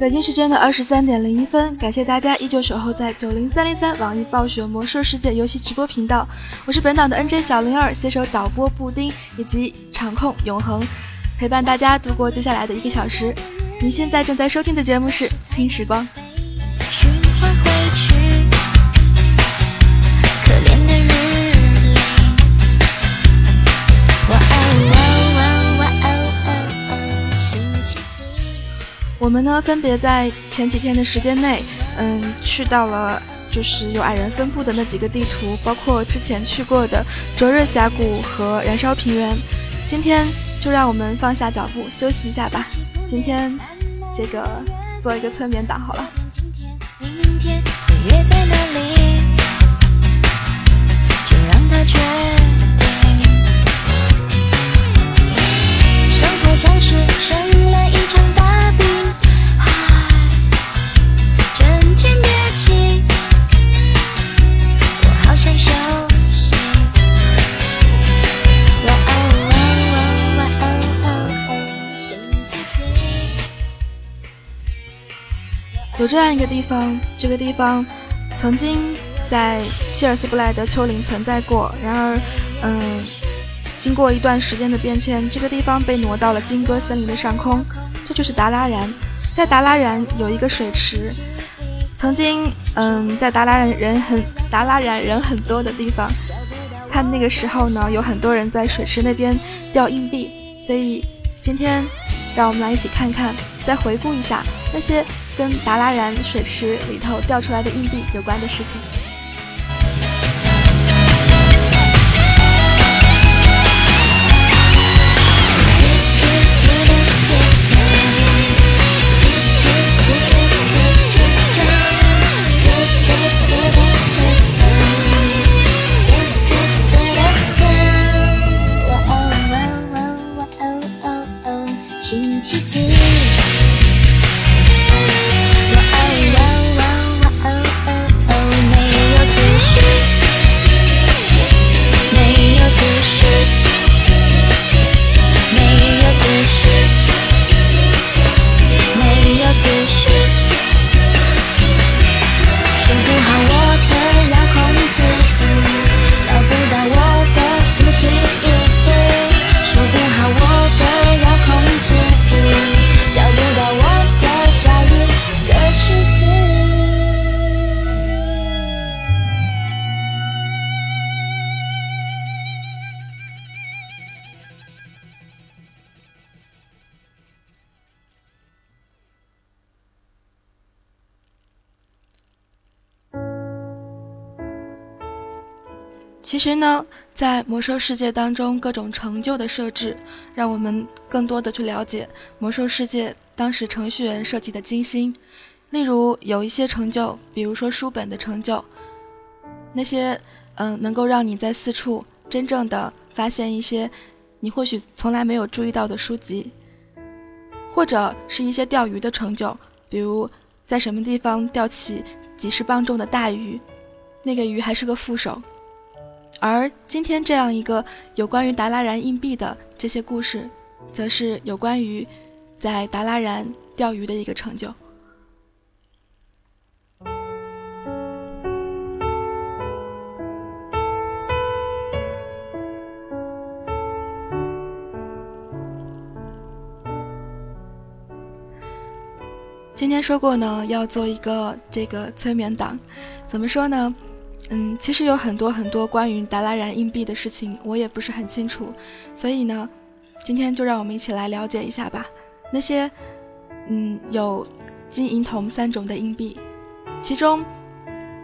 北京时间的二十三点零一分，感谢大家依旧守候在九零三零三网易暴雪魔兽世界游戏直播频道。我是本档的 NJ 小灵儿，携手导播布丁以及场控永恒，陪伴大家度过接下来的一个小时。您现在正在收听的节目是《听时光》。我们呢，分别在前几天的时间内，嗯，去到了就是有矮人分布的那几个地图，包括之前去过的灼热峡谷和燃烧平原。今天就让我们放下脚步休息一下吧。今天这个做一个催眠档好了。生活像是生了一场大病。有这样一个地方，这个地方曾经在希尔斯布莱德丘陵存在过。然而，嗯，经过一段时间的变迁，这个地方被挪到了金戈森林的上空。这就是达拉然，在达拉然有一个水池。曾经，嗯，在达拉然人很达拉然人很多的地方，他那个时候呢，有很多人在水池那边掉硬币。所以，今天让我们来一起看看，再回顾一下那些。跟达拉然水池里头掉出来的硬币有关的事情。其实呢，在魔兽世界当中，各种成就的设置，让我们更多的去了解魔兽世界当时程序员设计的精心。例如，有一些成就，比如说书本的成就，那些嗯，能够让你在四处真正的发现一些你或许从来没有注意到的书籍，或者是一些钓鱼的成就，比如在什么地方钓起几十磅重的大鱼，那个鱼还是个副手。而今天这样一个有关于达拉然硬币的这些故事，则是有关于在达拉然钓鱼的一个成就。今天说过呢，要做一个这个催眠档，怎么说呢？嗯，其实有很多很多关于达拉然硬币的事情，我也不是很清楚，所以呢，今天就让我们一起来了解一下吧。那些，嗯，有金银铜三种的硬币，其中，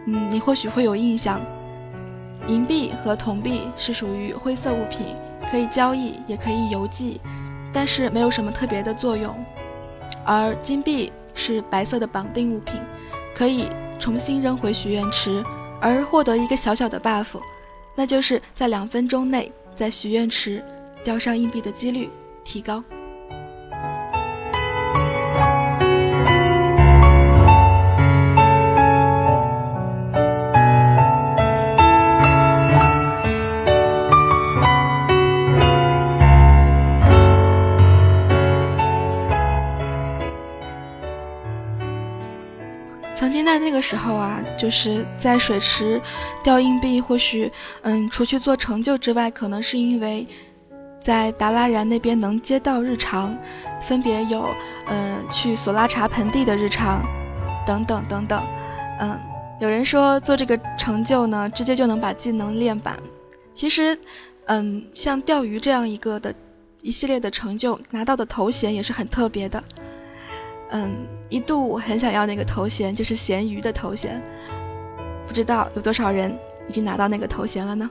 嗯，你或许会有印象，银币和铜币是属于灰色物品，可以交易，也可以邮寄，但是没有什么特别的作用。而金币是白色的绑定物品，可以重新扔回许愿池。而获得一个小小的 buff，那就是在两分钟内在许愿池掉上硬币的几率提高。个时候啊，就是在水池掉硬币，或许嗯，除去做成就之外，可能是因为在达拉然那边能接到日常，分别有嗯去索拉查盆地的日常，等等等等，嗯，有人说做这个成就呢，直接就能把技能练满。其实，嗯，像钓鱼这样一个的一系列的成就，拿到的头衔也是很特别的。嗯，一度我很想要那个头衔，就是咸鱼的头衔。不知道有多少人已经拿到那个头衔了呢？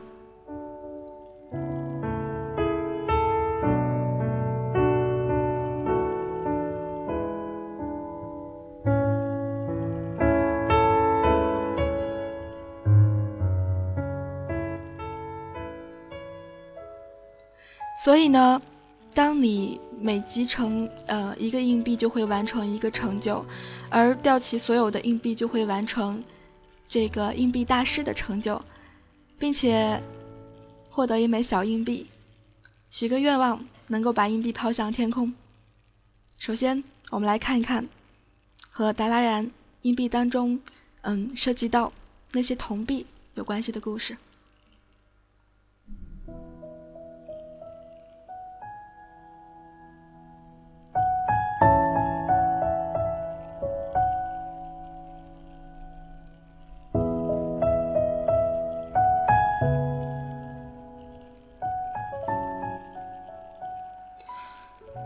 所以呢，当你。每集成呃一个硬币就会完成一个成就，而掉齐所有的硬币就会完成这个硬币大师的成就，并且获得一枚小硬币。许个愿望，能够把硬币抛向天空。首先，我们来看一看和达拉然硬币当中嗯涉及到那些铜币有关系的故事。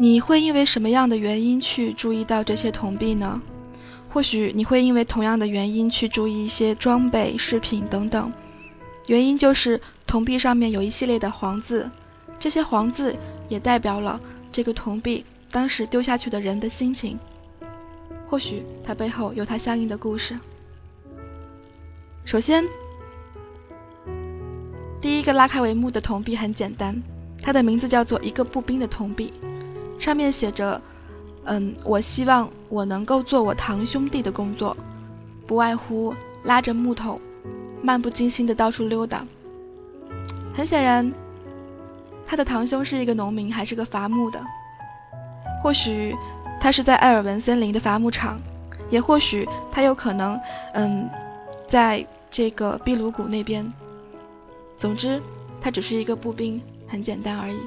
你会因为什么样的原因去注意到这些铜币呢？或许你会因为同样的原因去注意一些装备、饰品等等。原因就是铜币上面有一系列的黄字，这些黄字也代表了这个铜币当时丢下去的人的心情。或许它背后有它相应的故事。首先，第一个拉开帷幕的铜币很简单，它的名字叫做一个步兵的铜币。上面写着：“嗯，我希望我能够做我堂兄弟的工作，不外乎拉着木头，漫不经心的到处溜达。”很显然，他的堂兄是一个农民，还是个伐木的。或许他是在埃尔文森林的伐木场，也或许他有可能，嗯，在这个壁鲁谷那边。总之，他只是一个步兵，很简单而已。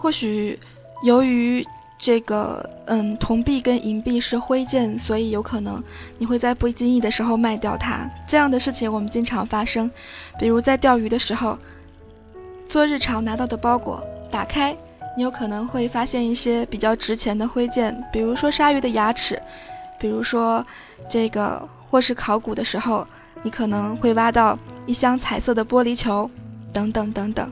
或许，由于这个嗯铜币跟银币是灰剑，所以有可能你会在不经意的时候卖掉它。这样的事情我们经常发生，比如在钓鱼的时候，做日常拿到的包裹，打开，你有可能会发现一些比较值钱的灰剑，比如说鲨鱼的牙齿，比如说这个，或是考古的时候，你可能会挖到一箱彩色的玻璃球，等等等等。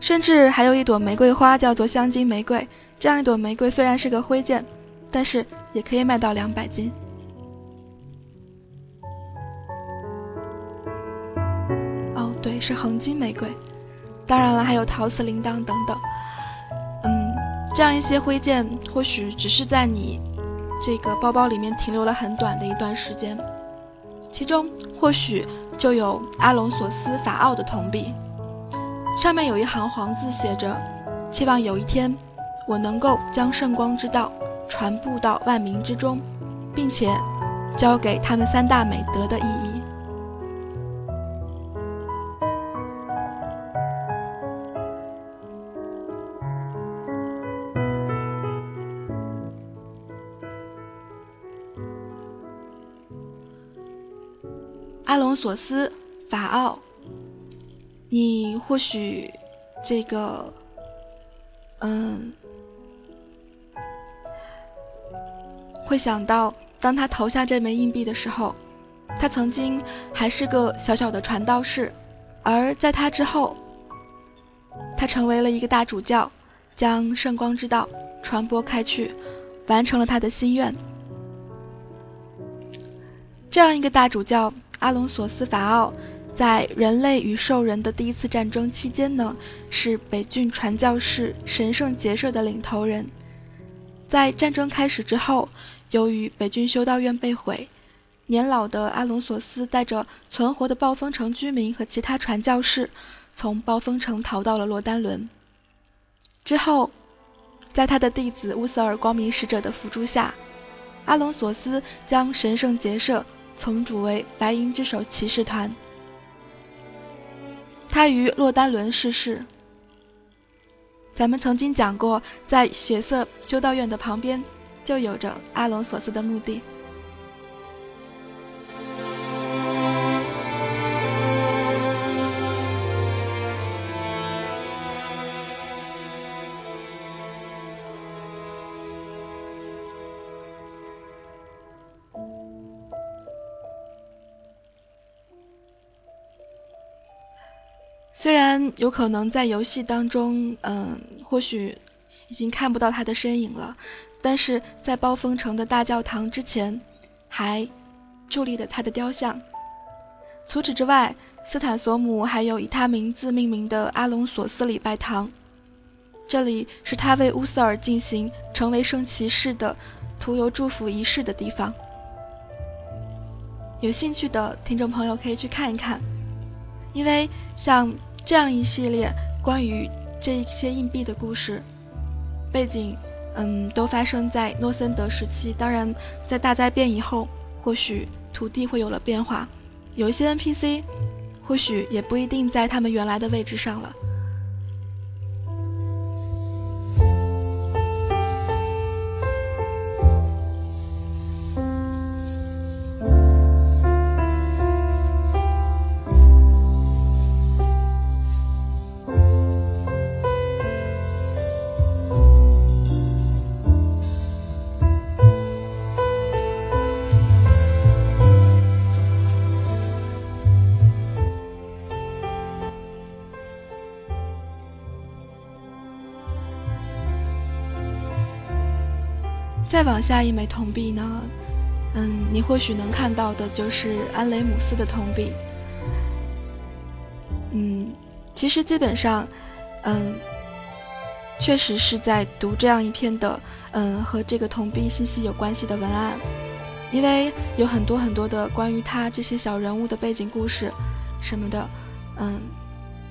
甚至还有一朵玫瑰花，叫做香金玫瑰。这样一朵玫瑰虽然是个灰件，但是也可以卖到两百斤。哦，对，是恒金玫瑰。当然了，还有陶瓷铃铛等等。嗯，这样一些灰件，或许只是在你这个包包里面停留了很短的一段时间，其中或许就有阿隆索斯法奥的铜币。上面有一行黄字，写着：“期望有一天，我能够将圣光之道传布到万民之中，并且教给他们三大美德的意义。”阿隆索斯法奥。你或许这个，嗯，会想到，当他投下这枚硬币的时候，他曾经还是个小小的传道士，而在他之后，他成为了一个大主教，将圣光之道传播开去，完成了他的心愿。这样一个大主教阿隆索斯法奥。在人类与兽人的第一次战争期间呢，是北郡传教士神圣结社的领头人。在战争开始之后，由于北郡修道院被毁，年老的阿隆索斯带着存活的暴风城居民和其他传教士，从暴风城逃到了洛丹伦。之后，在他的弟子乌瑟尔光明使者的辅助下，阿隆索斯将神圣结社重组为白银之手骑士团。他于洛丹伦逝世。咱们曾经讲过，在血色修道院的旁边，就有着阿隆索斯的墓地。有可能在游戏当中，嗯，或许已经看不到他的身影了，但是在暴风城的大教堂之前，还伫立着他的雕像。除此之外，斯坦索姆还有以他名字命名的阿隆索斯礼拜堂，这里是他为乌瑟尔进行成为圣骑士的涂油祝福仪式的地方。有兴趣的听众朋友可以去看一看，因为像。这样一系列关于这一些硬币的故事背景，嗯，都发生在诺森德时期。当然，在大灾变以后，或许土地会有了变化，有一些 NPC，或许也不一定在他们原来的位置上了。再往下一枚铜币呢？嗯，你或许能看到的就是安雷姆斯的铜币。嗯，其实基本上，嗯，确实是在读这样一篇的，嗯，和这个铜币信息有关系的文案，因为有很多很多的关于他这些小人物的背景故事什么的，嗯，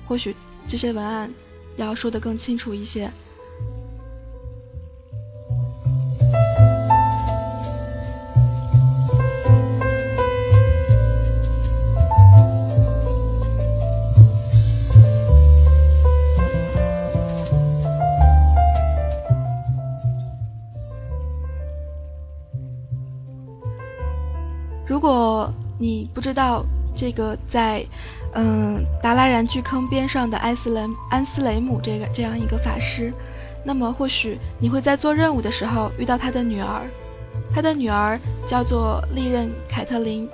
或许这些文案要说得更清楚一些。你不知道这个在，嗯，达拉然巨坑边上的埃斯雷安斯雷姆这个这样一个法师，那么或许你会在做任务的时候遇到他的女儿，他的女儿叫做利刃凯特琳，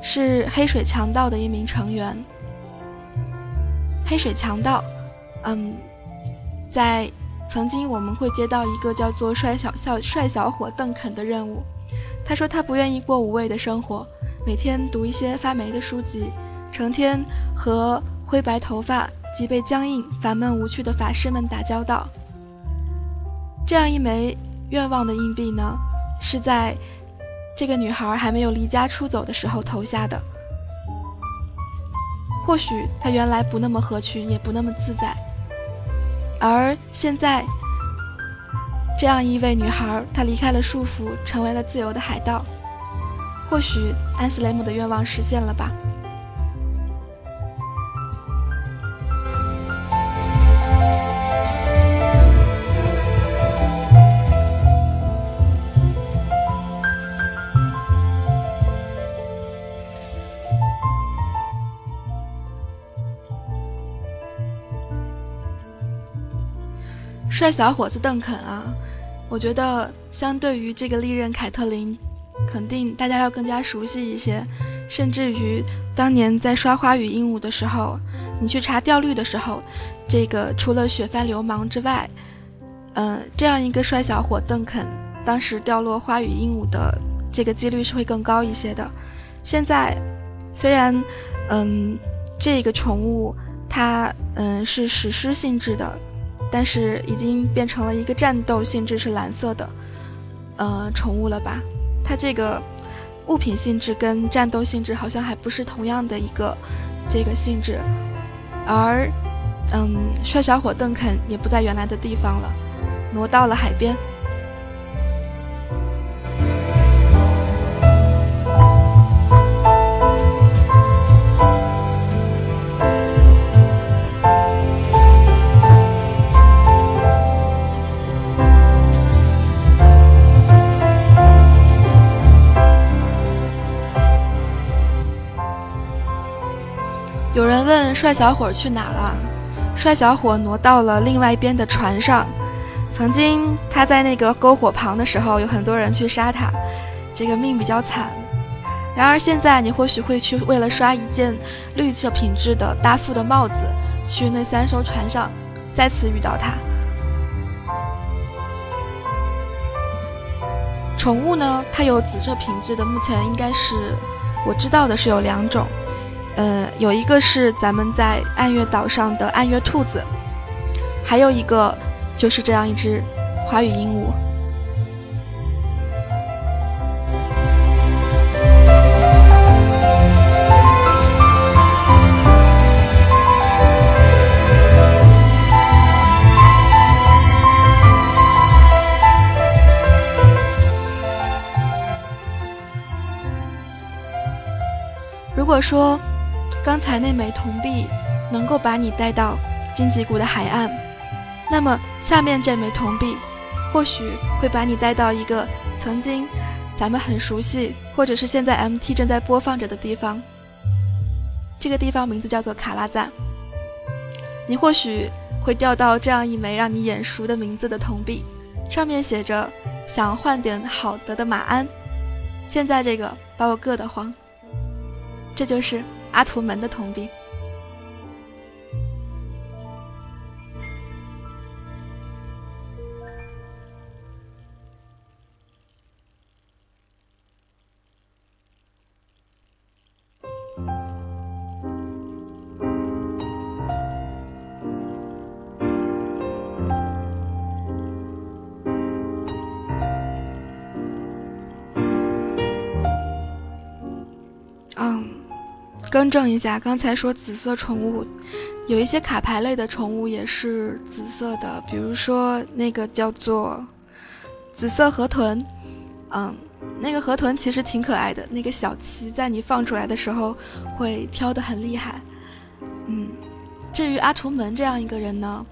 是黑水强盗的一名成员。黑水强盗，嗯，在曾经我们会接到一个叫做帅小小帅小伙邓肯的任务。他说他不愿意过无味的生活，每天读一些发霉的书籍，成天和灰白头发、脊背僵硬、烦闷无趣的法师们打交道。这样一枚愿望的硬币呢，是在这个女孩还没有离家出走的时候投下的。或许她原来不那么合群，也不那么自在，而现在。这样一位女孩，她离开了束缚，成为了自由的海盗。或许安斯雷姆的愿望实现了吧。帅小伙子邓肯啊，我觉得相对于这个利刃凯特琳，肯定大家要更加熟悉一些。甚至于当年在刷花语鹦鹉的时候，你去查掉率的时候，这个除了雪帆流氓之外，嗯，这样一个帅小伙邓肯，当时掉落花语鹦鹉的这个几率是会更高一些的。现在虽然，嗯，这个宠物它嗯是史诗性质的。但是已经变成了一个战斗性质是蓝色的，呃，宠物了吧？它这个物品性质跟战斗性质好像还不是同样的一个这个性质，而嗯，帅小伙邓肯也不在原来的地方了，挪到了海边。帅小伙去哪了？帅小伙挪到了另外一边的船上。曾经他在那个篝火旁的时候，有很多人去杀他，这个命比较惨。然而现在，你或许会去为了刷一件绿色品质的大副的帽子，去那三艘船上，再次遇到他。宠物呢？它有紫色品质的，目前应该是我知道的是有两种。呃，有一个是咱们在暗月岛上的暗月兔子，还有一个就是这样一只华语鹦鹉。如果说。刚才那枚铜币能够把你带到荆棘谷的海岸，那么下面这枚铜币或许会把你带到一个曾经咱们很熟悉，或者是现在 MT 正在播放着的地方。这个地方名字叫做卡拉赞。你或许会钓到这样一枚让你眼熟的名字的铜币，上面写着“想换点好得的马鞍”。现在这个把我硌得慌。这就是。阿图门的通病。更正一下，刚才说紫色宠物，有一些卡牌类的宠物也是紫色的，比如说那个叫做紫色河豚，嗯，那个河豚其实挺可爱的，那个小鳍在你放出来的时候会飘得很厉害，嗯，至于阿图门这样一个人呢，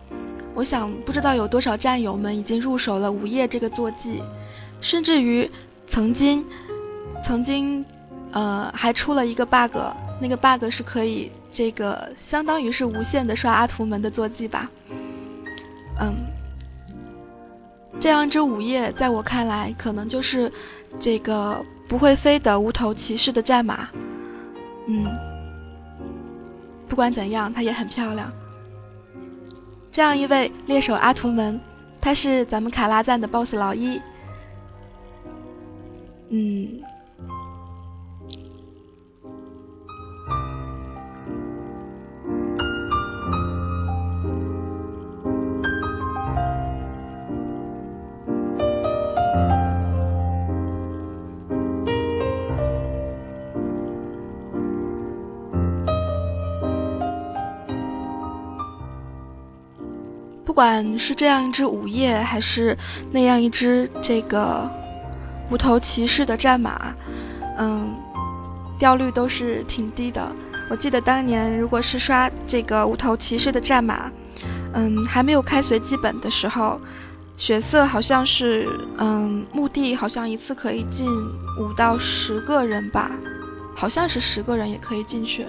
我想不知道有多少战友们已经入手了午夜这个坐骑，甚至于曾经，曾经，呃，还出了一个 bug。那个 bug 是可以，这个相当于是无限的刷阿图门的坐骑吧。嗯，这样一只午夜，在我看来，可能就是这个不会飞的无头骑士的战马。嗯，不管怎样，它也很漂亮。这样一位猎手阿图门，他是咱们卡拉赞的 BOSS 老一。嗯。不管是这样一只午夜，还是那样一只这个无头骑士的战马，嗯，掉率都是挺低的。我记得当年如果是刷这个无头骑士的战马，嗯，还没有开随机本的时候，血色好像是，嗯，墓地好像一次可以进五到十个人吧，好像是十个人也可以进去，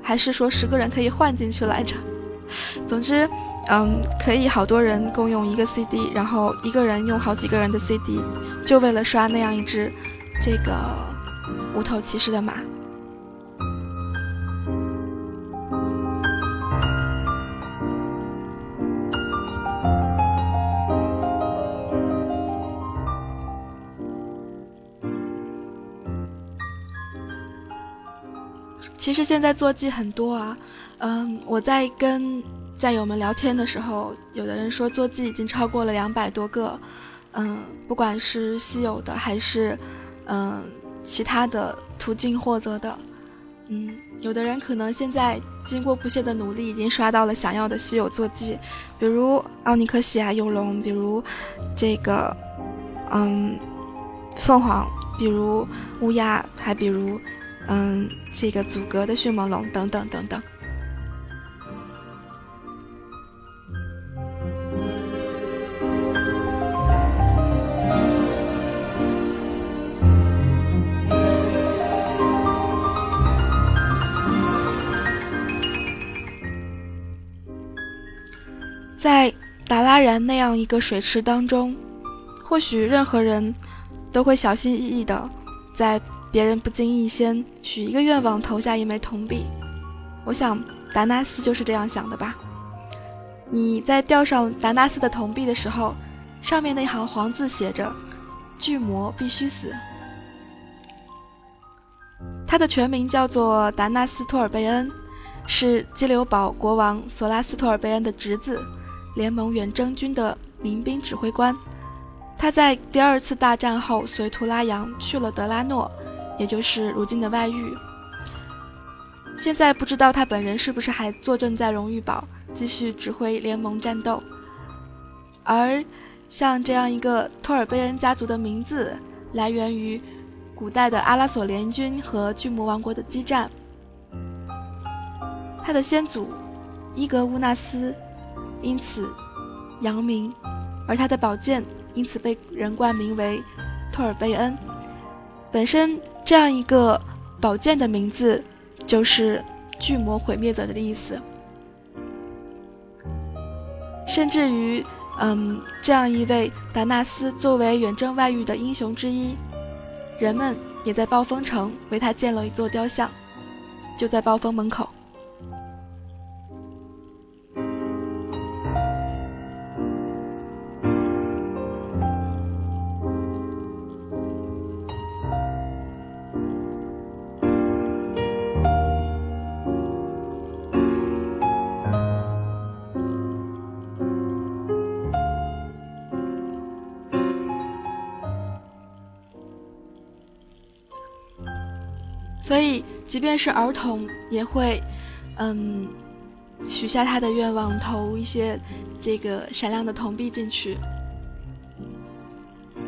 还是说十个人可以换进去来着？总之。嗯，可以好多人共用一个 CD，然后一个人用好几个人的 CD，就为了刷那样一只这个无头骑士的马。其实现在坐骑很多啊，嗯，我在跟。战友们聊天的时候，有的人说坐骑已经超过了两百多个，嗯，不管是稀有的还是嗯其他的途径获得的，嗯，有的人可能现在经过不懈的努力，已经刷到了想要的稀有坐骑，比如奥尼克西亚幼龙，比如这个嗯凤凰，比如乌鸦，还比如嗯这个阻隔的迅猛龙等等等等。在达拉然那样一个水池当中，或许任何人都会小心翼翼的，在别人不经意间许一个愿望，投下一枚铜币。我想达纳斯就是这样想的吧。你在吊上达纳斯的铜币的时候，上面那行黄字写着：“巨魔必须死。”他的全名叫做达纳斯托尔贝恩，是基留堡国王索拉斯托尔贝恩的侄子。联盟远征军的民兵指挥官，他在第二次大战后随图拉扬去了德拉诺，也就是如今的外域。现在不知道他本人是不是还坐镇在荣誉堡，继续指挥联盟战斗。而像这样一个托尔贝恩家族的名字，来源于古代的阿拉索联军和巨魔王国的激战。他的先祖伊格乌纳斯。因此，扬名，而他的宝剑因此被人冠名为托尔贝恩。本身这样一个宝剑的名字，就是巨魔毁灭者的意思。甚至于，嗯，这样一位达纳斯作为远征外域的英雄之一，人们也在暴风城为他建了一座雕像，就在暴风门口。所以，即便是儿童也会，嗯，许下他的愿望，投一些这个闪亮的铜币进去。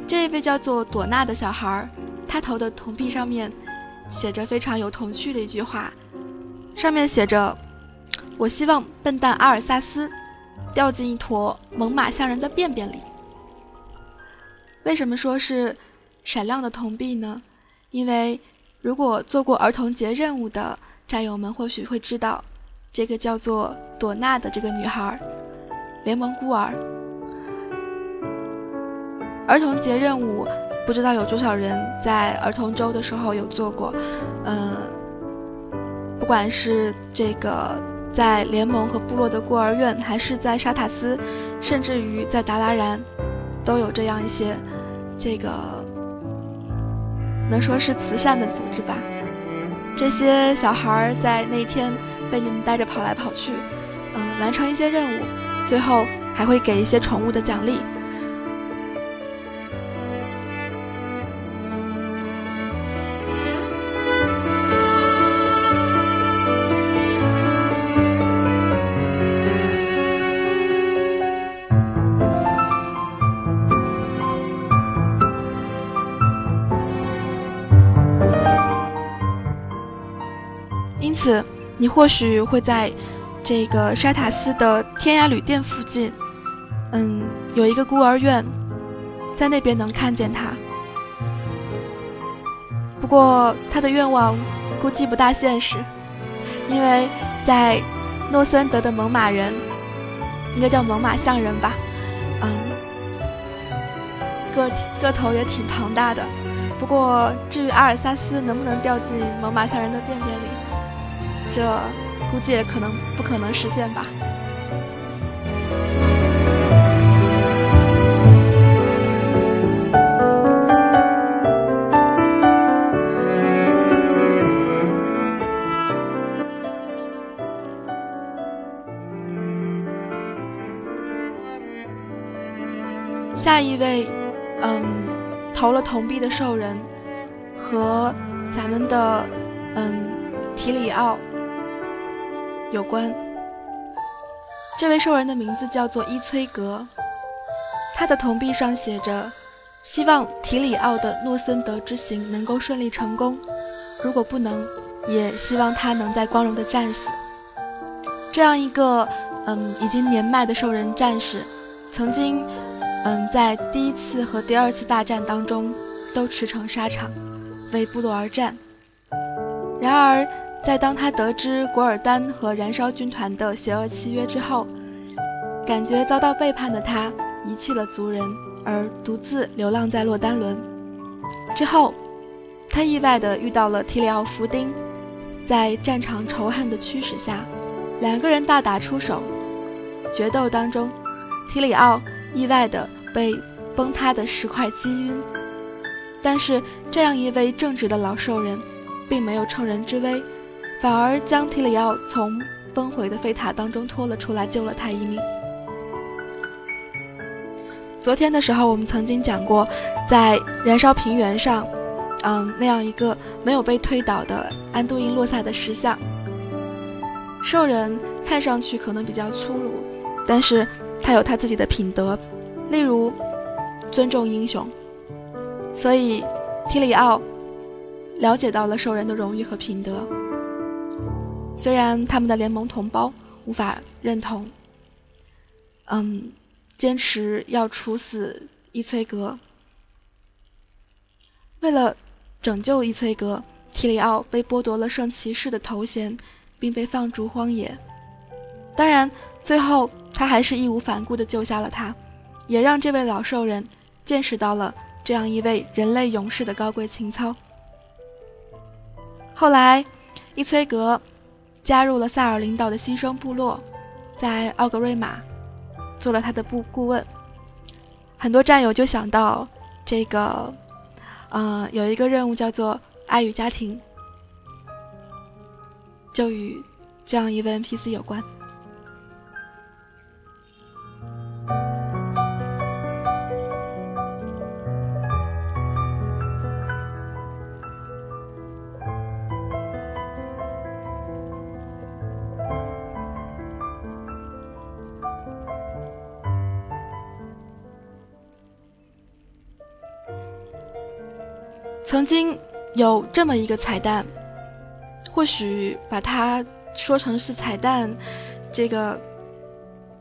这一位叫做朵娜的小孩，他投的铜币上面写着非常有童趣的一句话，上面写着：“我希望笨蛋阿尔萨斯掉进一坨猛犸象人的便便里。”为什么说是闪亮的铜币呢？因为。如果做过儿童节任务的战友们或许会知道，这个叫做朵娜的这个女孩，联盟孤儿。儿童节任务不知道有多少人在儿童周的时候有做过，呃，不管是这个在联盟和部落的孤儿院，还是在沙塔斯，甚至于在达拉然，都有这样一些这个。能说是慈善的组织吧？这些小孩儿在那天被你们带着跑来跑去，嗯，完成一些任务，最后还会给一些宠物的奖励。你或许会在这个沙塔斯的天涯旅店附近，嗯，有一个孤儿院，在那边能看见他。不过他的愿望估计不大现实，因为在诺森德的猛犸人，应该叫猛犸象人吧，嗯，个个头也挺庞大的。不过至于阿尔萨斯能不能掉进猛犸象人的便便里？这估计也可能不可能实现吧。下一位嗯，投了铜币的兽人和咱们的嗯提里奥有关。这位兽人的名字叫做伊崔格，他的铜币上写着：“希望提里奥的诺森德之行能够顺利成功，如果不能，也希望他能在光荣的战死。”这样一个嗯已经年迈的兽人战士，曾经嗯在第一次和第二次大战当中都驰骋沙场，为部落而战。然而，在当他得知古尔丹和燃烧军团的邪恶契约之后，感觉遭到背叛的他遗弃了族人，而独自流浪在洛丹伦。之后，他意外地遇到了提里奥·福丁，在战场仇恨的驱使下。两个人大打出手，决斗当中，提里奥意外地被崩塌的石块击晕。但是，这样一位正直的老兽人，并没有乘人之危，反而将提里奥从崩毁的废塔当中拖了出来，救了他一命。昨天的时候，我们曾经讲过，在燃烧平原上，嗯，那样一个没有被推倒的安都因洛萨的石像。兽人看上去可能比较粗鲁，但是他有他自己的品德，例如尊重英雄。所以提里奥了解到了兽人的荣誉和品德。虽然他们的联盟同胞无法认同，嗯，坚持要处死伊崔格。为了拯救伊崔格，提里奥被剥夺了圣骑士的头衔。并被放逐荒野，当然，最后他还是义无反顾地救下了他，也让这位老兽人见识到了这样一位人类勇士的高贵情操。后来，伊崔格加入了萨尔领导的新生部落，在奥格瑞玛做了他的部顾问。很多战友就想到，这个，呃，有一个任务叫做爱与家庭。就与这样一位 NPC 有关。经有这么一个彩蛋。或许把它说成是彩蛋，这个，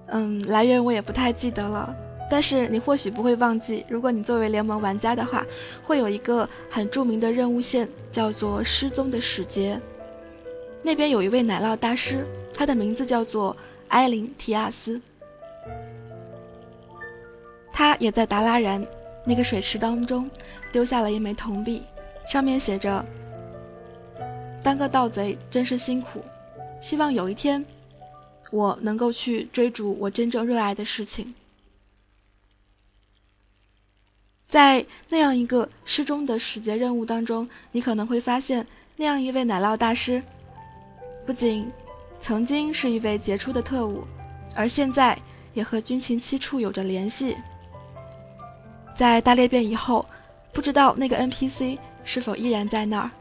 嗯，来源我也不太记得了。但是你或许不会忘记，如果你作为联盟玩家的话，会有一个很著名的任务线，叫做失踪的使节。那边有一位奶酪大师，他的名字叫做埃林提亚斯，他也在达拉然那个水池当中丢下了一枚铜币，上面写着。当个盗贼真是辛苦，希望有一天，我能够去追逐我真正热爱的事情。在那样一个失踪的使节任务当中，你可能会发现，那样一位奶酪大师，不仅曾经是一位杰出的特务，而现在也和军情七处有着联系。在大裂变以后，不知道那个 NPC 是否依然在那儿。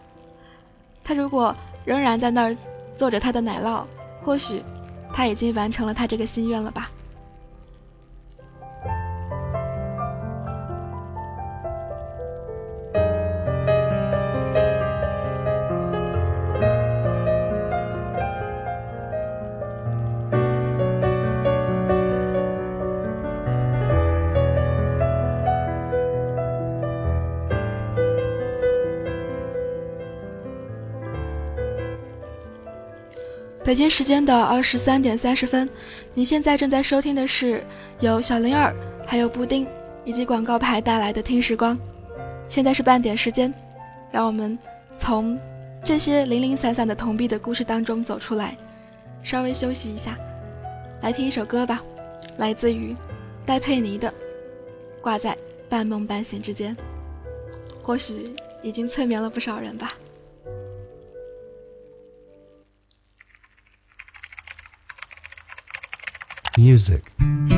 他如果仍然在那儿做着他的奶酪，或许他已经完成了他这个心愿了吧。北京时间的二十三点三十分，您现在正在收听的是由小灵儿、还有布丁以及广告牌带来的听时光。现在是半点时间，让我们从这些零零散散的铜币的故事当中走出来，稍微休息一下，来听一首歌吧，来自于戴佩妮的《挂在半梦半醒之间》，或许已经催眠了不少人吧。Music.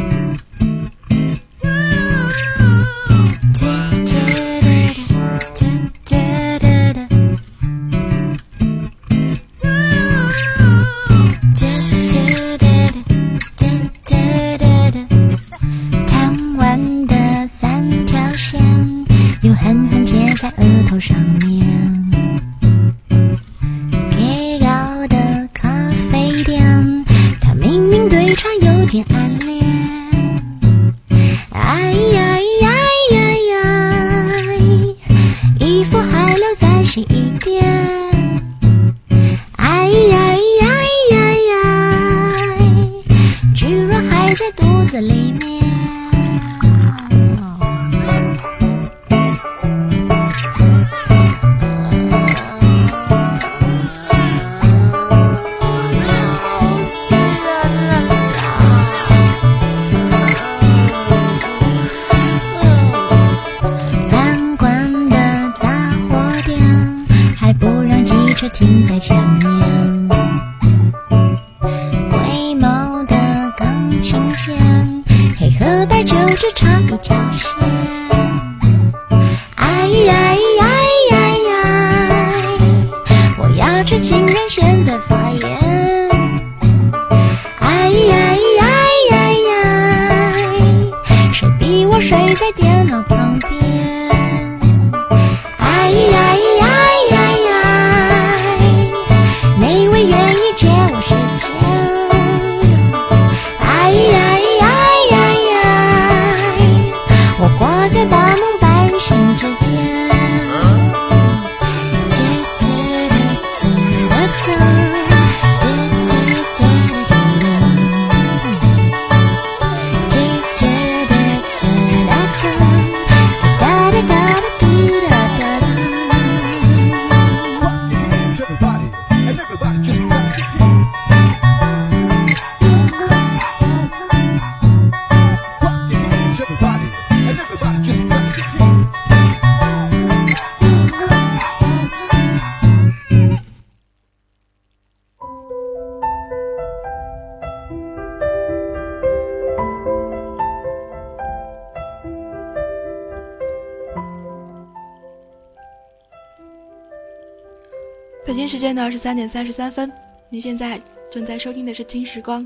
三点三十三分，您现在正在收听的是《听时光》，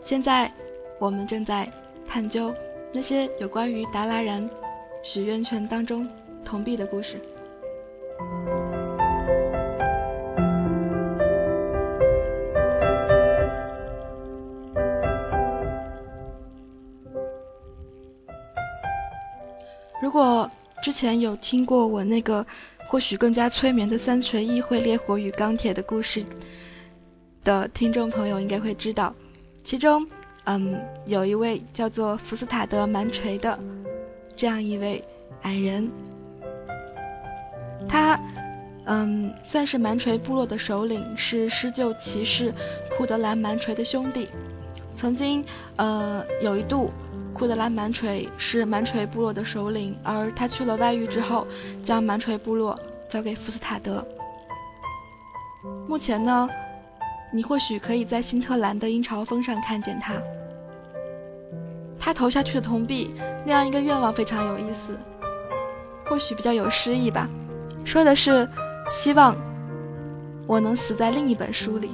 现在我们正在探究那些有关于达拉然许愿泉当中铜币的故事。如果之前有听过我那个或许更加催眠的三锤议会烈火与钢铁的故事的听众朋友，应该会知道，其中，嗯，有一位叫做福斯塔德蛮锤的这样一位矮人，他，嗯，算是蛮锤部落的首领，是施救骑士库德兰蛮锤的兄弟，曾经，呃，有一度。库德兰蛮锤是蛮锤部落的首领，而他去了外域之后，将蛮锤部落交给福斯塔德。目前呢，你或许可以在辛特兰的鹰巢峰上看见他。他投下去的铜币，那样一个愿望非常有意思，或许比较有诗意吧。说的是，希望我能死在另一本书里。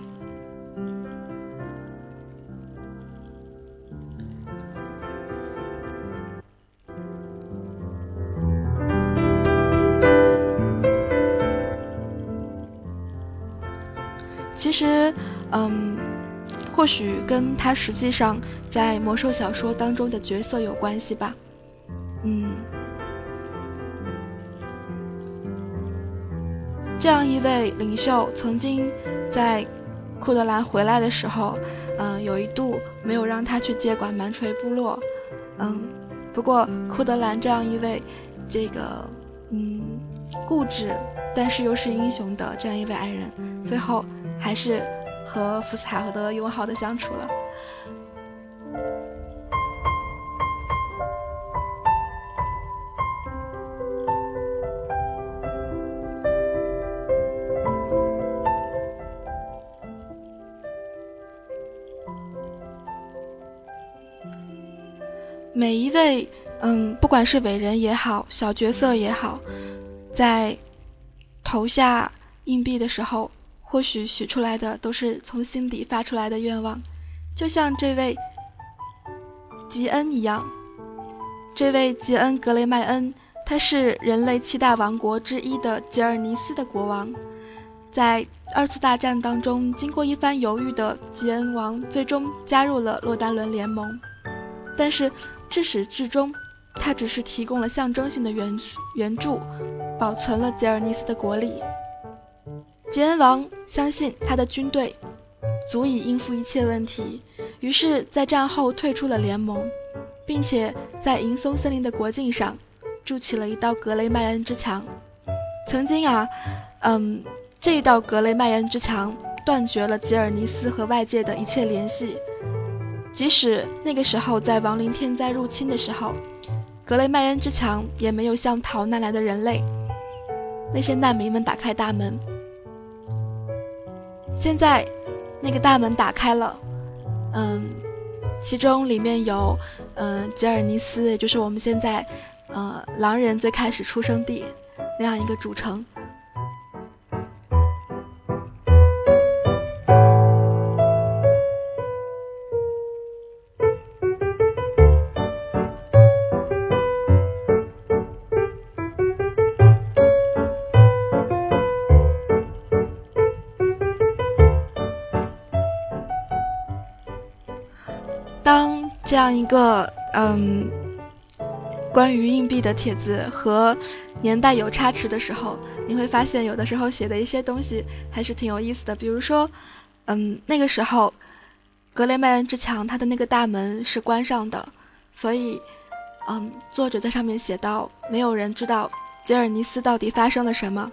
其实，嗯，或许跟他实际上在魔兽小说当中的角色有关系吧。嗯，这样一位领袖曾经在库德兰回来的时候，嗯，有一度没有让他去接管蛮锤部落。嗯，不过库德兰这样一位这个嗯固执但是又是英雄的这样一位矮人，最后。还是和福斯塔德友好的相处了。每一位，嗯，不管是伟人也好，小角色也好，在投下硬币的时候。或许许出来的都是从心底发出来的愿望，就像这位吉恩一样。这位吉恩·格雷麦恩，他是人类七大王国之一的吉尔尼斯的国王。在二次大战当中，经过一番犹豫的吉恩王最终加入了洛丹伦联盟，但是至始至终，他只是提供了象征性的援援助，保存了吉尔尼斯的国力。吉恩王相信他的军队足以应付一切问题，于是，在战后退出了联盟，并且在银松森林的国境上筑起了一道格雷迈恩之墙。曾经啊，嗯。这一道格雷迈恩之墙断绝了吉尔尼斯和外界的一切联系，即使那个时候在亡灵天灾入侵的时候，格雷迈恩之墙也没有向逃难来的人类那些难民们打开大门。现在，那个大门打开了，嗯，其中里面有，嗯，吉尔尼斯，也就是我们现在，呃，狼人最开始出生地那样一个主城。样一个嗯，关于硬币的帖子和年代有差池的时候，你会发现有的时候写的一些东西还是挺有意思的。比如说，嗯，那个时候格雷曼之墙它的那个大门是关上的，所以，嗯，作者在上面写到，没有人知道吉尔尼斯到底发生了什么，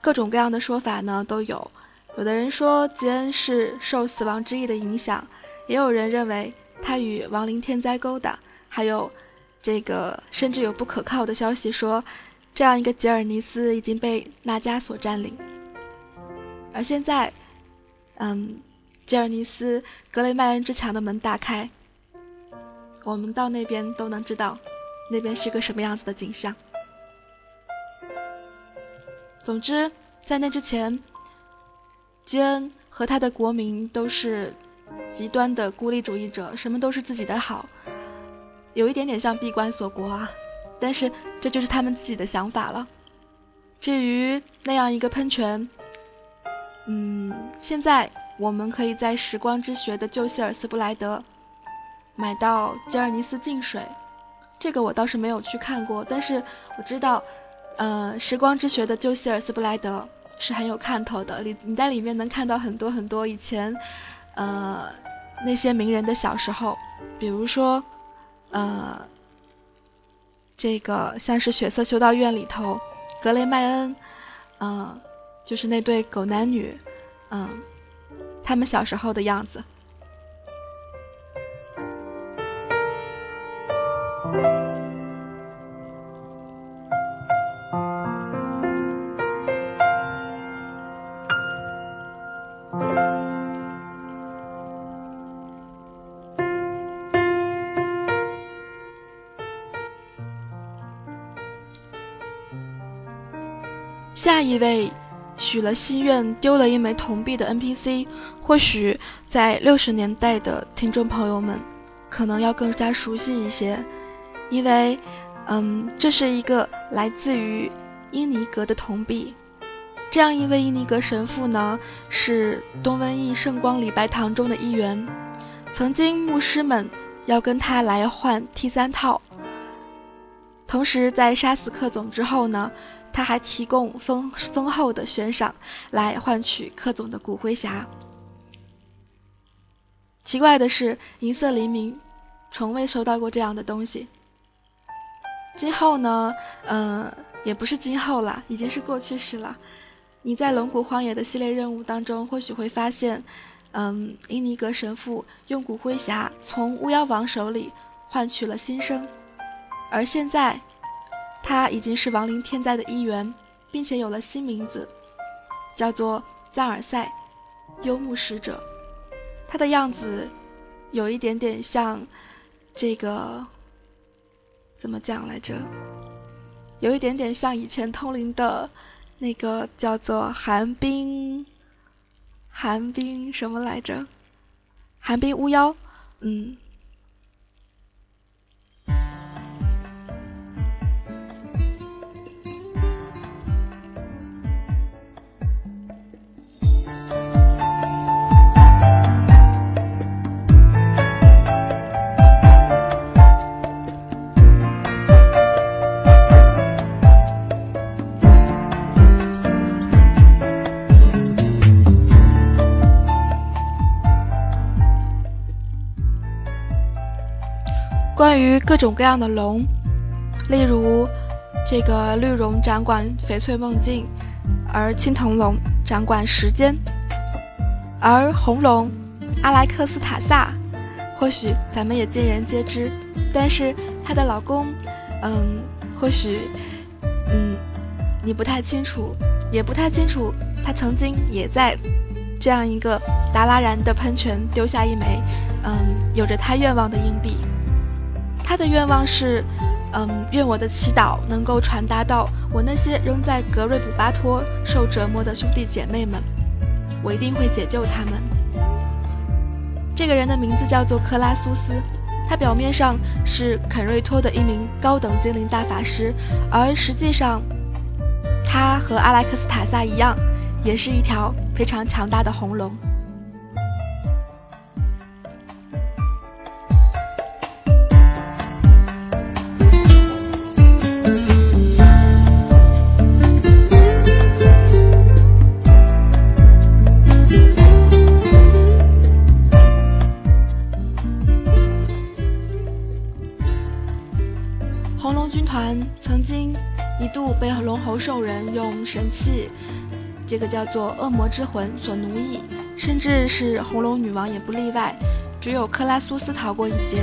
各种各样的说法呢都有。有的人说吉恩是受死亡之翼的影响，也有人认为。他与亡灵天灾勾搭，还有这个甚至有不可靠的消息说，这样一个吉尔尼斯已经被纳加所占领。而现在，嗯，吉尔尼斯格雷迈恩之墙的门打开，我们到那边都能知道，那边是个什么样子的景象。总之，在那之前，基恩和他的国民都是。极端的孤立主义者，什么都是自己的好，有一点点像闭关锁国啊。但是这就是他们自己的想法了。至于那样一个喷泉，嗯，现在我们可以在时光之学的旧希尔斯布莱德买到吉尔尼斯净水，这个我倒是没有去看过，但是我知道，呃，时光之学的旧希尔斯布莱德是很有看头的，里你在里面能看到很多很多以前。呃，那些名人的小时候，比如说，呃，这个像是血色修道院里头，格雷迈恩，嗯，就是那对狗男女，嗯，他们小时候的样子。下一位许了心愿丢了一枚铜币的 NPC，或许在六十年代的听众朋友们可能要更加熟悉一些，因为，嗯，这是一个来自于英尼格的铜币。这样一位英尼格神父呢，是东瘟疫圣光礼拜堂中的一员，曾经牧师们要跟他来换 T 三套，同时在杀死克总之后呢。他还提供丰丰厚的悬赏来换取柯总的骨灰匣。奇怪的是，银色黎明从未收到过这样的东西。今后呢？嗯，也不是今后了，已经是过去式了。你在龙骨荒野的系列任务当中，或许会发现，嗯，伊尼格神父用骨灰匣从巫妖王手里换取了新生，而现在。他已经是亡灵天灾的一员，并且有了新名字，叫做赞尔赛，幽木使者。他的样子有一点点像这个，怎么讲来着？有一点点像以前通灵的那个叫做寒冰，寒冰什么来着？寒冰巫妖，嗯。关于各种各样的龙，例如这个绿龙掌管翡翠梦境，而青铜龙掌管时间，而红龙阿莱克斯塔萨，或许咱们也尽人皆知，但是她的老公，嗯，或许，嗯，你不太清楚，也不太清楚，他曾经也在这样一个达拉然的喷泉丢下一枚，嗯，有着他愿望的硬币。他的愿望是，嗯，愿我的祈祷能够传达到我那些仍在格瑞普巴托受折磨的兄弟姐妹们，我一定会解救他们。这个人的名字叫做克拉苏斯，他表面上是肯瑞托的一名高等精灵大法师，而实际上，他和阿莱克斯塔萨一样，也是一条非常强大的红龙。曾经一度被龙猴兽人用神器，这个叫做恶魔之魂所奴役，甚至是红龙女王也不例外。只有克拉苏斯逃过一劫。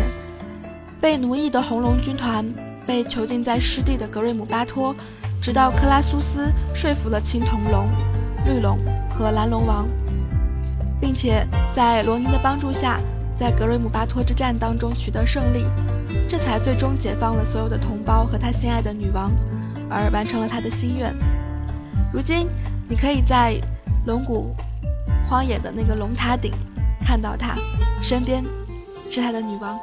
被奴役的红龙军团被囚禁在湿地的格瑞姆巴托，直到克拉苏斯说服了青铜龙、绿龙和蓝龙王，并且在罗宁的帮助下，在格瑞姆巴托之战当中取得胜利。这才最终解放了所有的同胞和他心爱的女王，而完成了他的心愿。如今，你可以在龙谷荒野的那个龙塔顶看到他，身边是他的女王。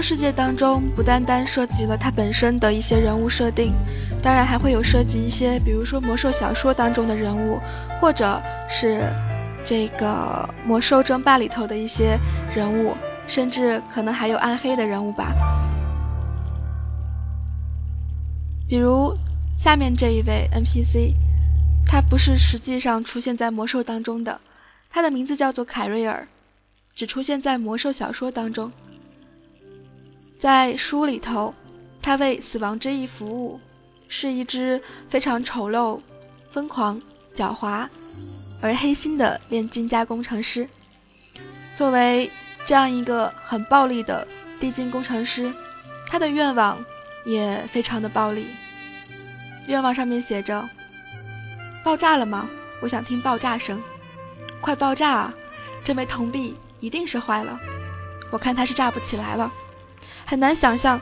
世界当中，不单单涉及了它本身的一些人物设定，当然还会有涉及一些，比如说魔兽小说当中的人物，或者是这个魔兽争霸里头的一些人物，甚至可能还有暗黑的人物吧。比如下面这一位 NPC，他不是实际上出现在魔兽当中的，他的名字叫做凯瑞尔，只出现在魔兽小说当中。在书里头，他为死亡之翼服务，是一只非常丑陋、疯狂、狡猾而黑心的炼金加工程师。作为这样一个很暴力的地精工程师，他的愿望也非常的暴力。愿望上面写着：“爆炸了吗？我想听爆炸声，快爆炸啊！这枚铜币一定是坏了，我看它是炸不起来了。”很难想象，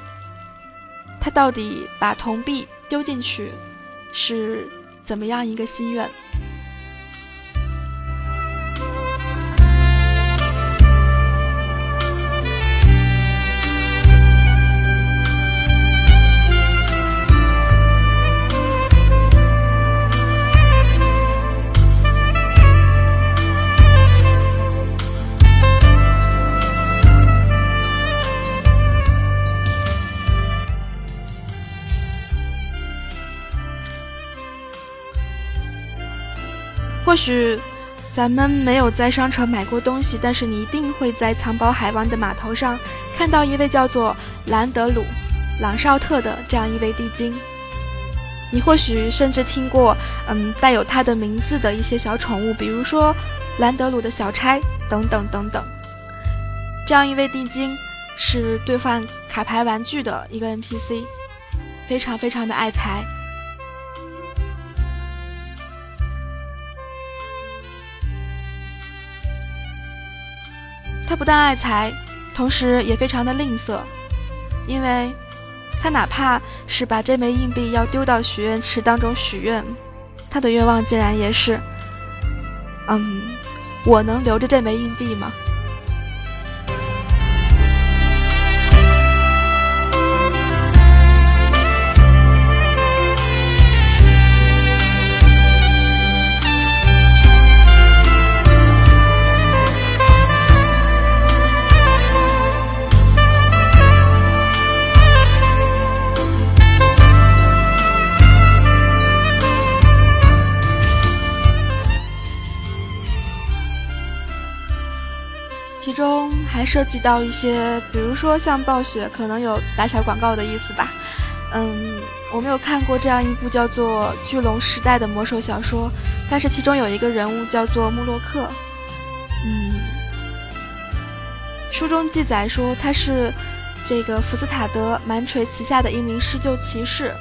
他到底把铜币丢进去是怎么样一个心愿。或许咱们没有在商城买过东西，但是你一定会在藏宝海湾的码头上看到一位叫做兰德鲁·朗绍特的这样一位地精。你或许甚至听过，嗯，带有他的名字的一些小宠物，比如说兰德鲁的小差等等等等。这样一位地精是兑换卡牌玩具的一个 NPC，非常非常的爱财。不但爱财，同时也非常的吝啬，因为他哪怕是把这枚硬币要丢到许愿池当中许愿，他的愿望竟然也是，嗯，我能留着这枚硬币吗？涉及到一些，比如说像暴雪，可能有打小广告的意思吧。嗯，我没有看过这样一部叫做《巨龙时代》的魔兽小说，但是其中有一个人物叫做穆洛克。嗯，书中记载说他是这个福斯塔德蛮锤旗下的一名施救骑士，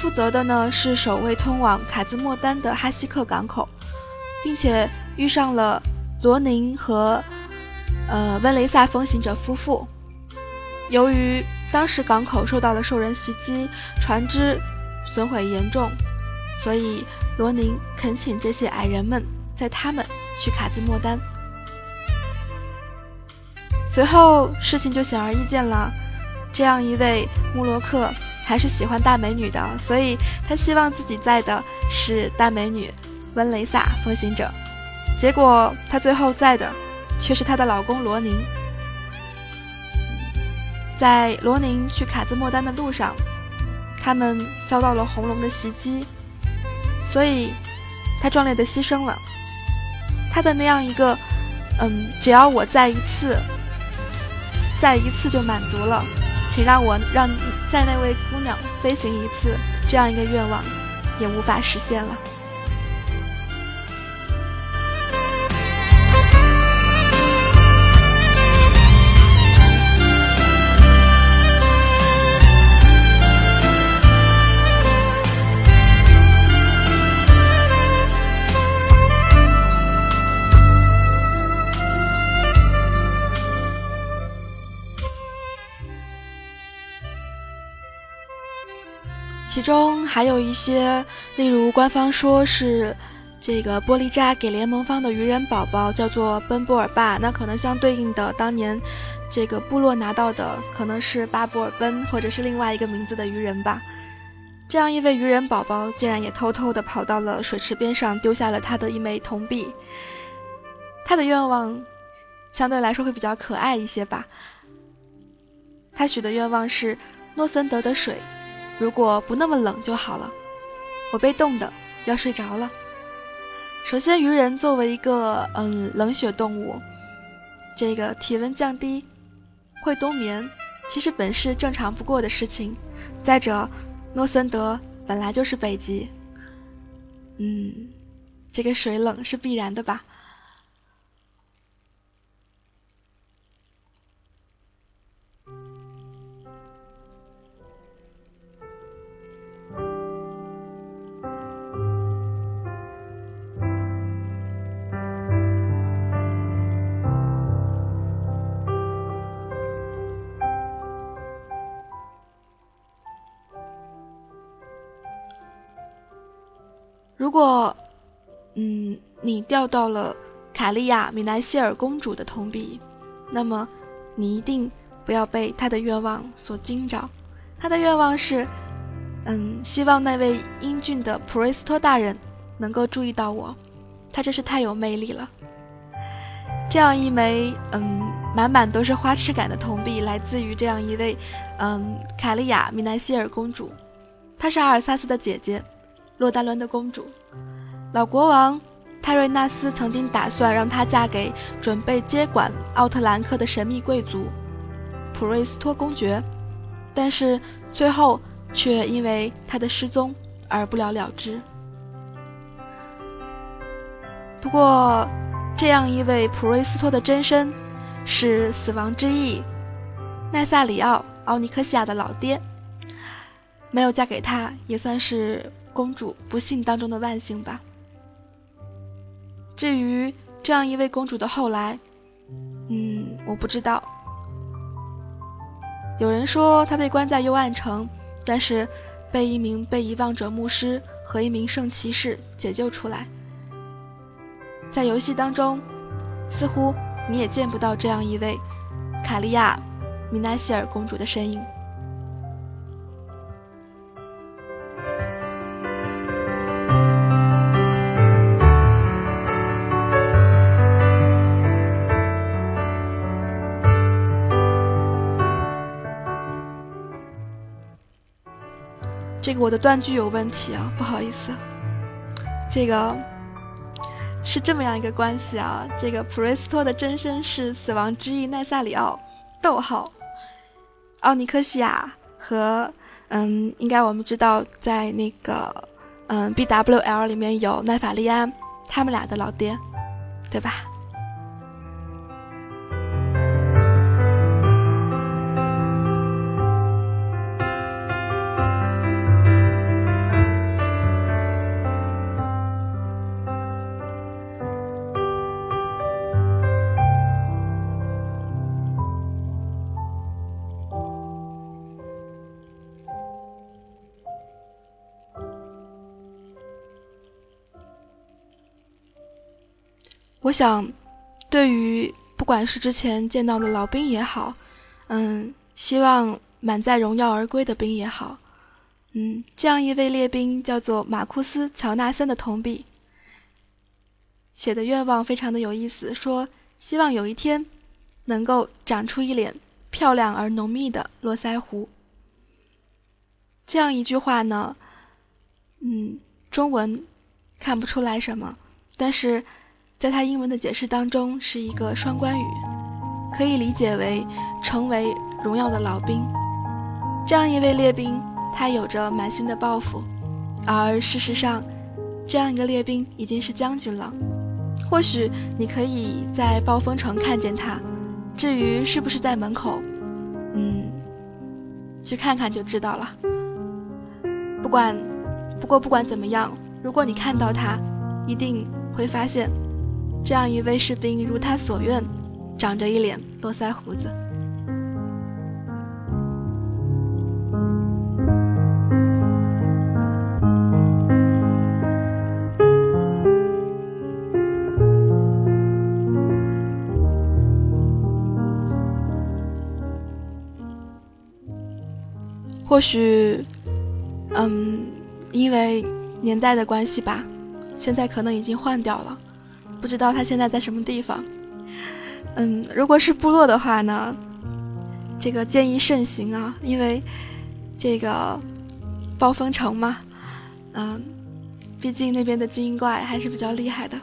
负责的呢是守卫通往卡兹莫丹的哈希克港口，并且遇上了罗宁和。呃，温雷萨风行者夫妇，由于当时港口受到了兽人袭击，船只损毁严重，所以罗宁恳请这些矮人们载他们去卡兹莫丹。随后事情就显而易见了，这样一位穆洛克还是喜欢大美女的，所以他希望自己载的是大美女温雷萨风行者，结果他最后载的。却是她的老公罗宁。在罗宁去卡兹莫丹的路上，他们遭到了红龙的袭击，所以他壮烈的牺牲了。他的那样一个，嗯，只要我再一次，再一次就满足了，请让我让在那位姑娘飞行一次，这样一个愿望，也无法实现了。其中还有一些，例如官方说是这个玻璃渣给联盟方的鱼人宝宝叫做奔波尔霸，那可能相对应的当年这个部落拿到的可能是巴布尔奔或者是另外一个名字的鱼人吧。这样一位鱼人宝宝竟然也偷偷的跑到了水池边上，丢下了他的一枚铜币。他的愿望相对来说会比较可爱一些吧。他许的愿望是诺森德的水。如果不那么冷就好了，我被冻的要睡着了。首先，鱼人作为一个嗯冷血动物，这个体温降低会冬眠，其实本是正常不过的事情。再者，诺森德本来就是北极，嗯，这个水冷是必然的吧。如果，嗯，你钓到了卡利亚米奈希尔公主的铜币，那么你一定不要被她的愿望所惊着。她的愿望是，嗯，希望那位英俊的普瑞斯托大人能够注意到我。他真是太有魅力了。这样一枚，嗯，满满都是花痴感的铜币，来自于这样一位，嗯，卡利亚米奈希尔公主。她是阿尔萨斯的姐姐。洛丹伦的公主，老国王泰瑞纳斯曾经打算让她嫁给准备接管奥特兰克的神秘贵族普瑞斯托公爵，但是最后却因为他的失踪而不了了之。不过，这样一位普瑞斯托的真身是死亡之翼奈萨里奥奥尼克西亚的老爹，没有嫁给他也算是。公主不幸当中的万幸吧。至于这样一位公主的后来，嗯，我不知道。有人说她被关在幽暗城，但是被一名被遗忘者牧师和一名圣骑士解救出来。在游戏当中，似乎你也见不到这样一位卡利亚·米纳希尔公主的身影。这个我的断句有问题啊，不好意思。这个是这么样一个关系啊，这个普瑞斯托的真身是死亡之翼奈萨里奥，逗号，奥尼克西亚和嗯，应该我们知道在那个嗯 B W L 里面有奈法利安，他们俩的老爹，对吧？我想，对于不管是之前见到的老兵也好，嗯，希望满载荣耀而归的兵也好，嗯，这样一位列兵叫做马库斯·乔纳森的铜笔写的愿望非常的有意思，说希望有一天能够长出一脸漂亮而浓密的络腮胡。这样一句话呢，嗯，中文看不出来什么，但是。在他英文的解释当中，是一个双关语，可以理解为成为荣耀的老兵。这样一位列兵，他有着满心的抱负，而事实上，这样一个列兵已经是将军了。或许你可以在暴风城看见他，至于是不是在门口，嗯，去看看就知道了。不管，不过不管怎么样，如果你看到他，一定会发现。这样一位士兵如他所愿，长着一脸络腮胡子。或许，嗯，因为年代的关系吧，现在可能已经换掉了。不知道他现在在什么地方。嗯，如果是部落的话呢，这个建议慎行啊，因为这个暴风城嘛，嗯，毕竟那边的精英怪还是比较厉害的。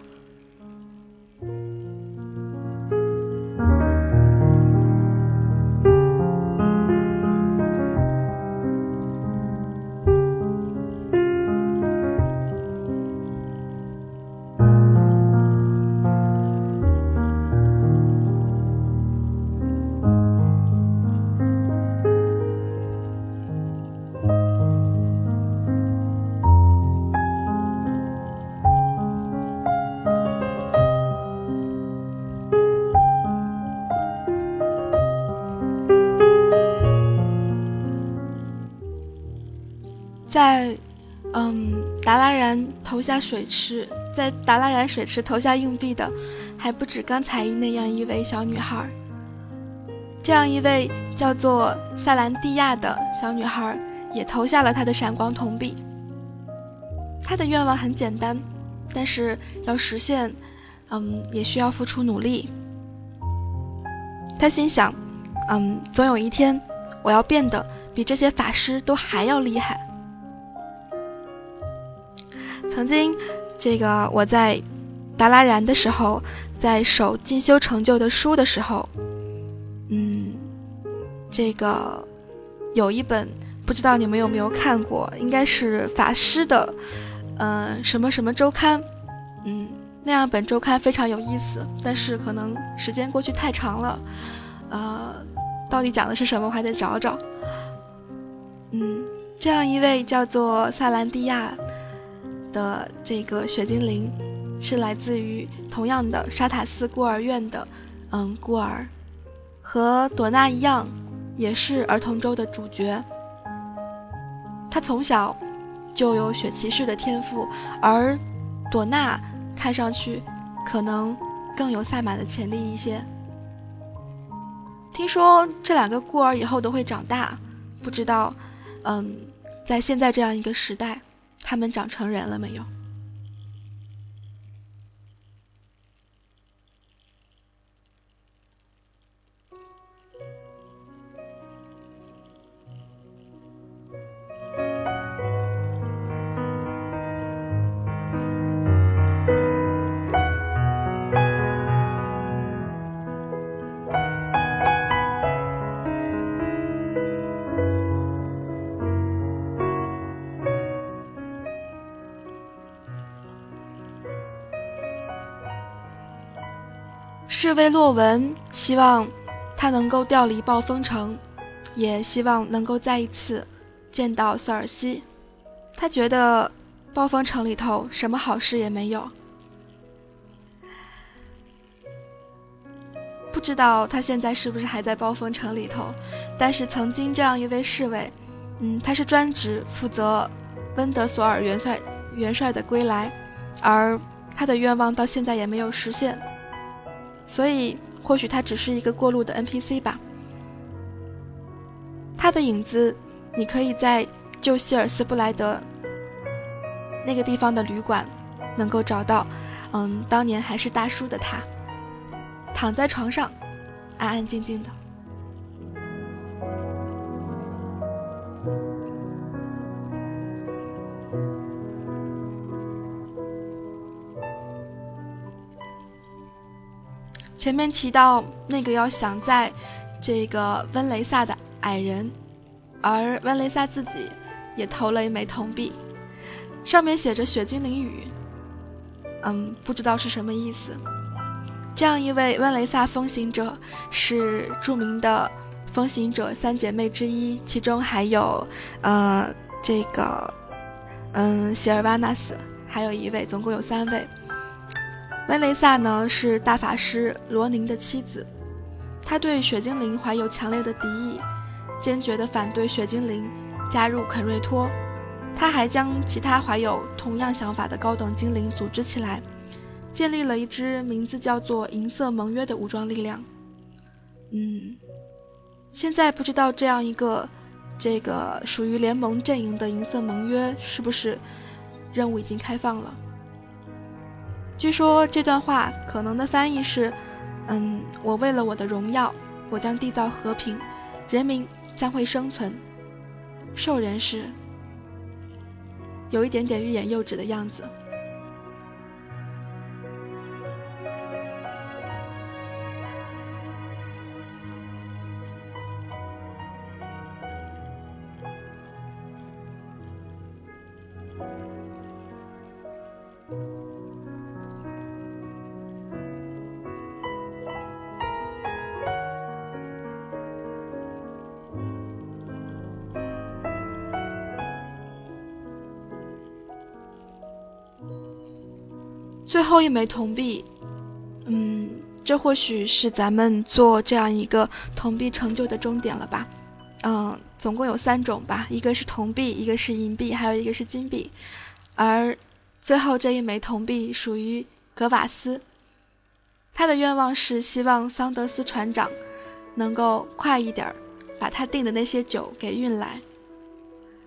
投下水池，在达拉然水池投下硬币的，还不止刚才那样一位小女孩。这样一位叫做萨兰蒂亚的小女孩，也投下了她的闪光铜币。她的愿望很简单，但是要实现，嗯，也需要付出努力。她心想，嗯，总有一天，我要变得比这些法师都还要厉害。曾经，这个我在达拉然的时候，在守进修成就的书的时候，嗯，这个有一本不知道你们有没有看过，应该是法师的，呃，什么什么周刊，嗯，那样本周刊非常有意思，但是可能时间过去太长了，呃，到底讲的是什么，我还得找找。嗯，这样一位叫做萨兰蒂亚。的这个雪精灵，是来自于同样的沙塔斯孤儿院的，嗯，孤儿，和朵娜一样，也是儿童周的主角。他从小就有雪骑士的天赋，而朵娜看上去可能更有赛马的潜力一些。听说这两个孤儿以后都会长大，不知道，嗯，在现在这样一个时代，他们长成人了没有？这位洛文，希望他能够调离暴风城，也希望能够再一次见到瑟尔西。他觉得暴风城里头什么好事也没有。不知道他现在是不是还在暴风城里头，但是曾经这样一位侍卫，嗯，他是专职负责温德索尔元帅元帅的归来，而他的愿望到现在也没有实现。所以，或许他只是一个过路的 NPC 吧。他的影子，你可以在旧希尔斯布莱德那个地方的旅馆能够找到。嗯，当年还是大叔的他，躺在床上，安安静静的。前面提到那个要想在这个温雷萨的矮人，而温雷萨自己也投了一枚铜币，上面写着“雪精灵语”，嗯，不知道是什么意思。这样一位温雷萨风行者是著名的风行者三姐妹之一，其中还有呃这个嗯希尔瓦纳斯，还有一位，总共有三位。温雷萨呢是大法师罗宁的妻子，他对雪精灵怀有强烈的敌意，坚决地反对雪精灵加入肯瑞托。他还将其他怀有同样想法的高等精灵组织起来，建立了一支名字叫做“银色盟约”的武装力量。嗯，现在不知道这样一个这个属于联盟阵营的银色盟约是不是任务已经开放了。据说这段话可能的翻译是：“嗯，我为了我的荣耀，我将缔造和平，人民将会生存。”兽人是有一点点欲言又止的样子。最后一枚铜币，嗯，这或许是咱们做这样一个铜币成就的终点了吧？嗯，总共有三种吧，一个是铜币，一个是银币，还有一个是金币。而最后这一枚铜币属于格瓦斯，他的愿望是希望桑德斯船长能够快一点儿把他订的那些酒给运来。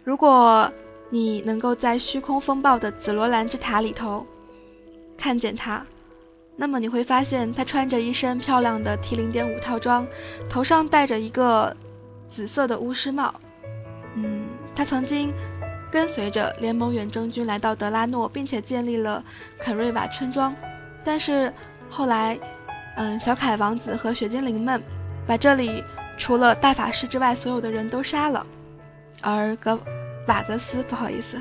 如果你能够在虚空风暴的紫罗兰之塔里头。看见他，那么你会发现他穿着一身漂亮的 T 零点五套装，头上戴着一个紫色的巫师帽。嗯，他曾经跟随着联盟远征军来到德拉诺，并且建立了肯瑞瓦村庄。但是后来，嗯，小凯王子和雪精灵们把这里除了大法师之外所有的人都杀了。而格瓦格斯，不好意思，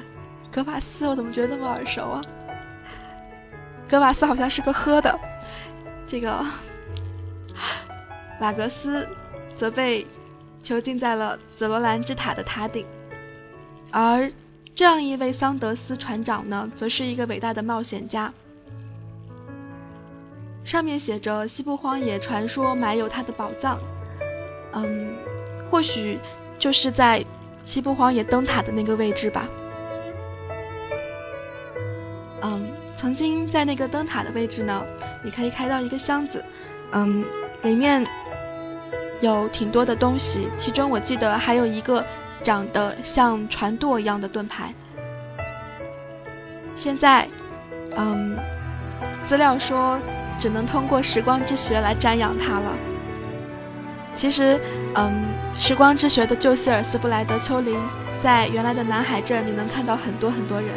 格瓦斯，我怎么觉得那么耳熟啊？格瓦斯好像是个喝的，这个瓦格斯则被囚禁在了紫罗兰之塔的塔顶，而这样一位桑德斯船长呢，则是一个伟大的冒险家。上面写着“西部荒野传说埋有他的宝藏”，嗯，或许就是在西部荒野灯塔的那个位置吧。曾经在那个灯塔的位置呢，你可以开到一个箱子，嗯，里面有挺多的东西，其中我记得还有一个长得像船舵一样的盾牌。现在，嗯，资料说只能通过时光之穴来瞻仰它了。其实，嗯，时光之穴的旧希尔斯布莱德丘陵，在原来的南海镇，你能看到很多很多人。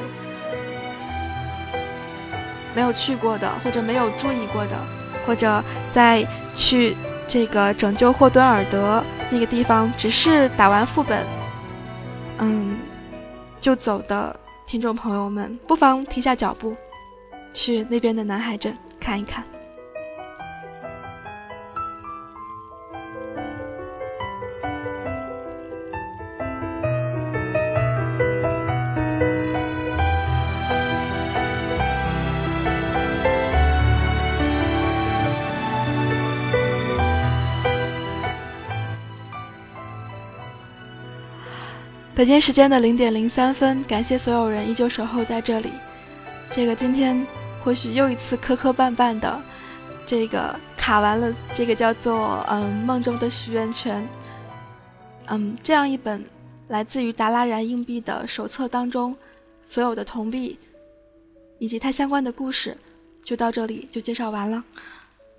没有去过的，或者没有注意过的，或者在去这个拯救霍敦尔德那个地方，只是打完副本，嗯，就走的听众朋友们，不妨停下脚步，去那边的南海镇看一看。北京时间的零点零三分，感谢所有人依旧守候在这里。这个今天或许又一次磕磕绊绊的，这个卡完了，这个叫做嗯梦中的许愿泉，嗯这样一本来自于达拉然硬币的手册当中，所有的铜币以及它相关的故事，就到这里就介绍完了，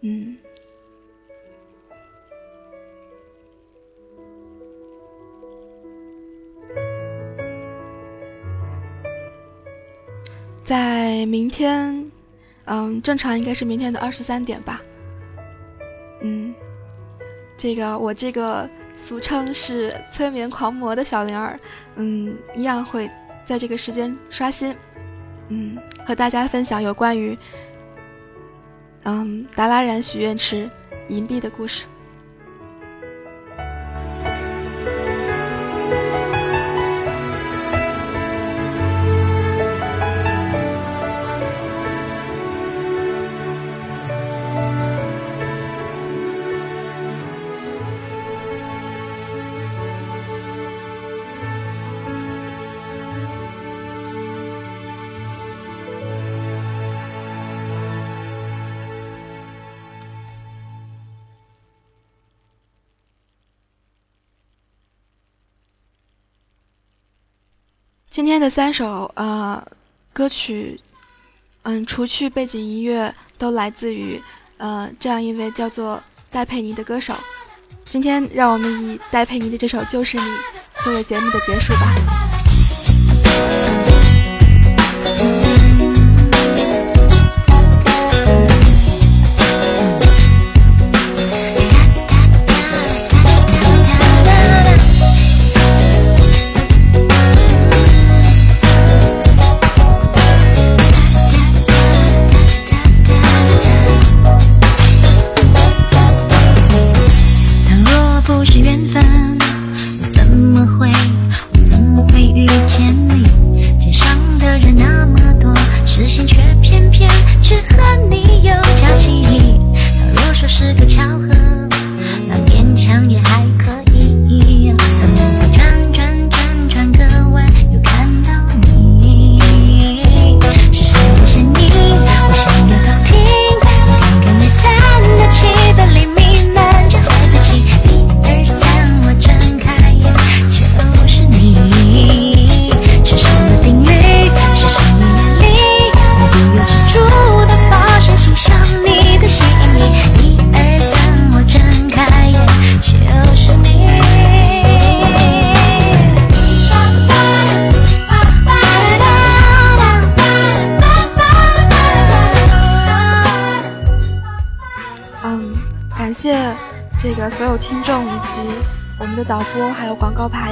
嗯。在明天，嗯，正常应该是明天的二十三点吧。嗯，这个我这个俗称是催眠狂魔的小灵儿，嗯，一样会在这个时间刷新，嗯，和大家分享有关于，嗯，达拉然许愿池银币的故事。今天的三首呃歌曲，嗯，除去背景音乐，都来自于呃这样一位叫做戴佩妮的歌手。今天让我们以戴佩妮的这首《就是你》作为节目的结束吧。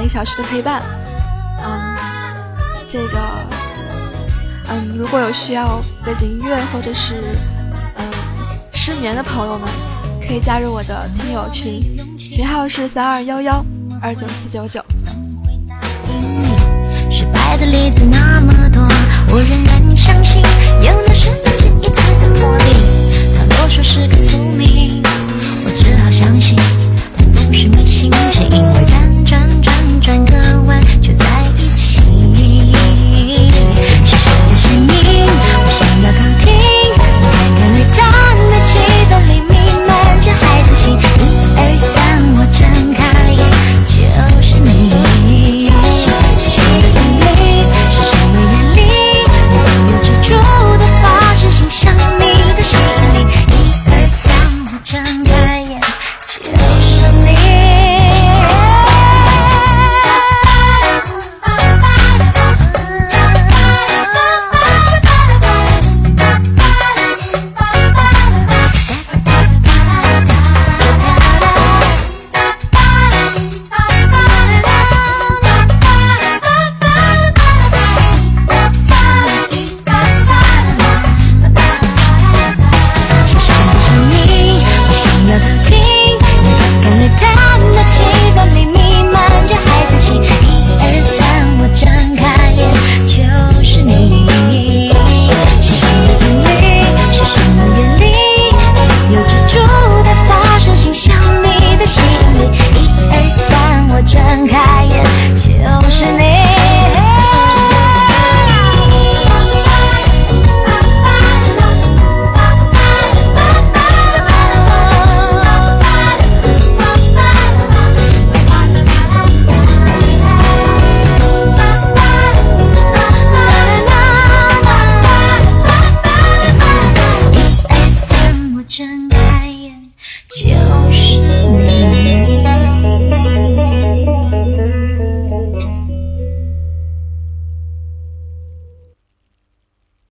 一小时的陪伴，嗯，这个，嗯，如果有需要背景音乐或者是嗯失眠的朋友们，可以加入我的听友群，群号是三二幺幺二九四九九。失败的例子那么多，我仍然相信有那十分之一次的魔力。他若说是个宿命。我只好相信，但不是迷信，是因为。转个弯就在一起，是谁的声音？我想要的。